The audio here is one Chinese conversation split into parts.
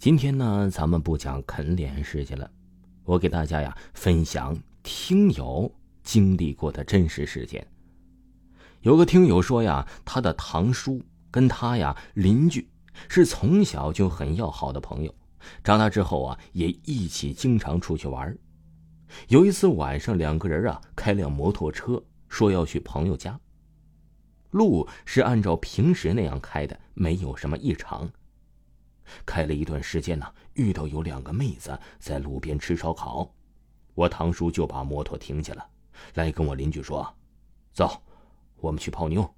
今天呢，咱们不讲啃脸事情了，我给大家呀分享听友经历过的真实事件。有个听友说呀，他的堂叔跟他呀邻居是从小就很要好的朋友，长大之后啊也一起经常出去玩。有一次晚上，两个人啊开辆摩托车，说要去朋友家。路是按照平时那样开的，没有什么异常。开了一段时间呢，遇到有两个妹子在路边吃烧烤，我堂叔就把摩托停下了，来跟我邻居说：“走，我们去泡妞。”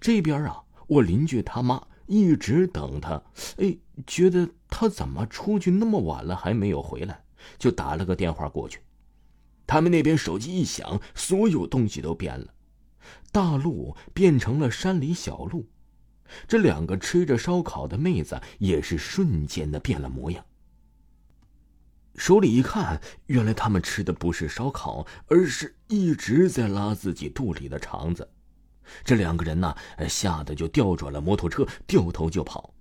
这边啊，我邻居他妈一直等他，哎，觉得他怎么出去那么晚了还没有回来，就打了个电话过去。他们那边手机一响，所有东西都变了，大路变成了山里小路。这两个吃着烧烤的妹子也是瞬间的变了模样。手里一看，原来他们吃的不是烧烤，而是一直在拉自己肚里的肠子。这两个人呢，吓得就调转了摩托车，掉头就跑。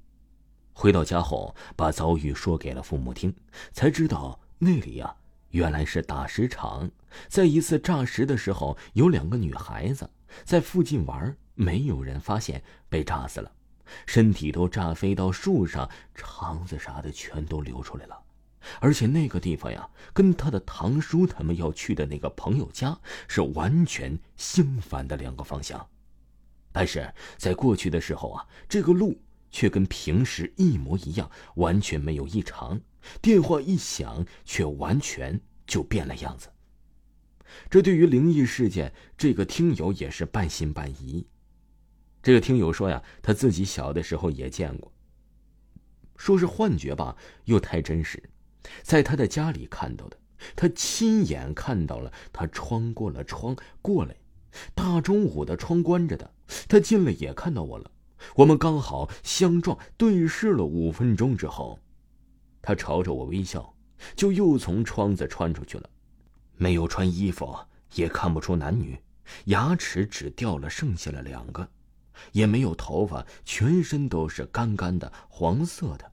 回到家后，把遭遇说给了父母听，才知道那里呀，原来是打石场。在一次炸石的时候，有两个女孩子在附近玩。没有人发现被炸死了，身体都炸飞到树上，肠子啥的全都流出来了。而且那个地方呀，跟他的堂叔他们要去的那个朋友家是完全相反的两个方向。但是在过去的时候啊，这个路却跟平时一模一样，完全没有异常。电话一响，却完全就变了样子。这对于灵异事件，这个听友也是半信半疑。这个听友说呀，他自己小的时候也见过。说是幻觉吧，又太真实，在他的家里看到的，他亲眼看到了，他穿过了窗过来，大中午的窗关着的，他进来也看到我了，我们刚好相撞对视了五分钟之后，他朝着我微笑，就又从窗子穿出去了，没有穿衣服，也看不出男女，牙齿只掉了剩下了两个。也没有头发，全身都是干干的黄色的。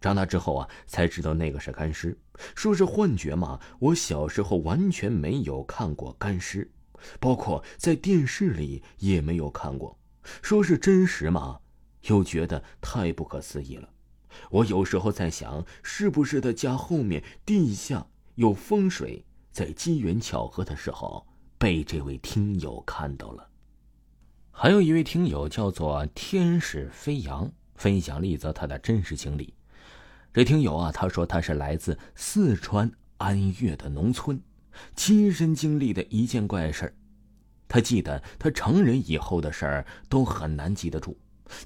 长大之后啊，才知道那个是干尸。说是幻觉嘛，我小时候完全没有看过干尸，包括在电视里也没有看过。说是真实嘛，又觉得太不可思议了。我有时候在想，是不是他家后面地下有风水，在机缘巧合的时候被这位听友看到了。还有一位听友叫做天使飞扬，分享了一则他的真实经历。这听友啊，他说他是来自四川安岳的农村，亲身经历的一件怪事他记得他成人以后的事儿都很难记得住，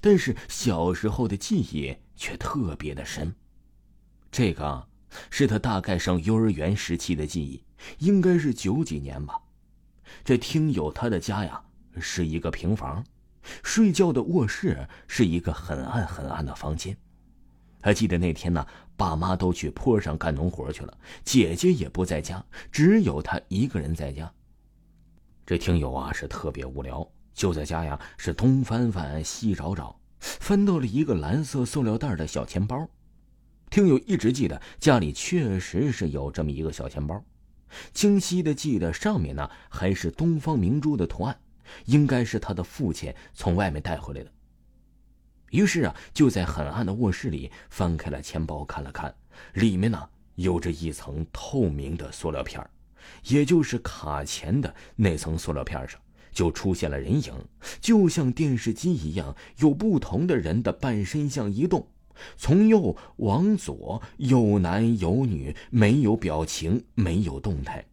但是小时候的记忆却特别的深。这个是他大概上幼儿园时期的记忆，应该是九几年吧。这听友他的家呀。是一个平房，睡觉的卧室是一个很暗很暗的房间。还记得那天呢，爸妈都去坡上干农活去了，姐姐也不在家，只有他一个人在家。这听友啊是特别无聊，就在家呀是东翻翻西找找，翻到了一个蓝色塑料袋的小钱包。听友一直记得家里确实是有这么一个小钱包，清晰的记得上面呢还是东方明珠的图案。应该是他的父亲从外面带回来的。于是啊，就在很暗的卧室里翻开了钱包，看了看，里面呢有着一层透明的塑料片也就是卡钱的那层塑料片上就出现了人影，就像电视机一样，有不同的人的半身像移动，从右往左，有男有女，没有表情，没有动态。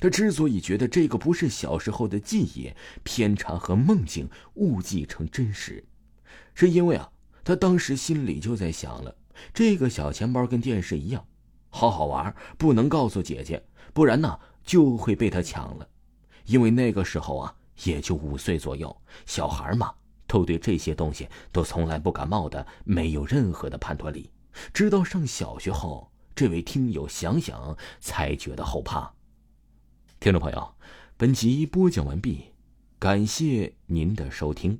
他之所以觉得这个不是小时候的记忆偏差和梦境误记成真实，是因为啊，他当时心里就在想了：这个小钱包跟电视一样，好好玩，不能告诉姐姐，不然呢就会被他抢了。因为那个时候啊，也就五岁左右，小孩嘛，都对这些东西都从来不感冒的，没有任何的判断力。直到上小学后，这位听友想想才觉得后怕。听众朋友，本集播讲完毕，感谢您的收听。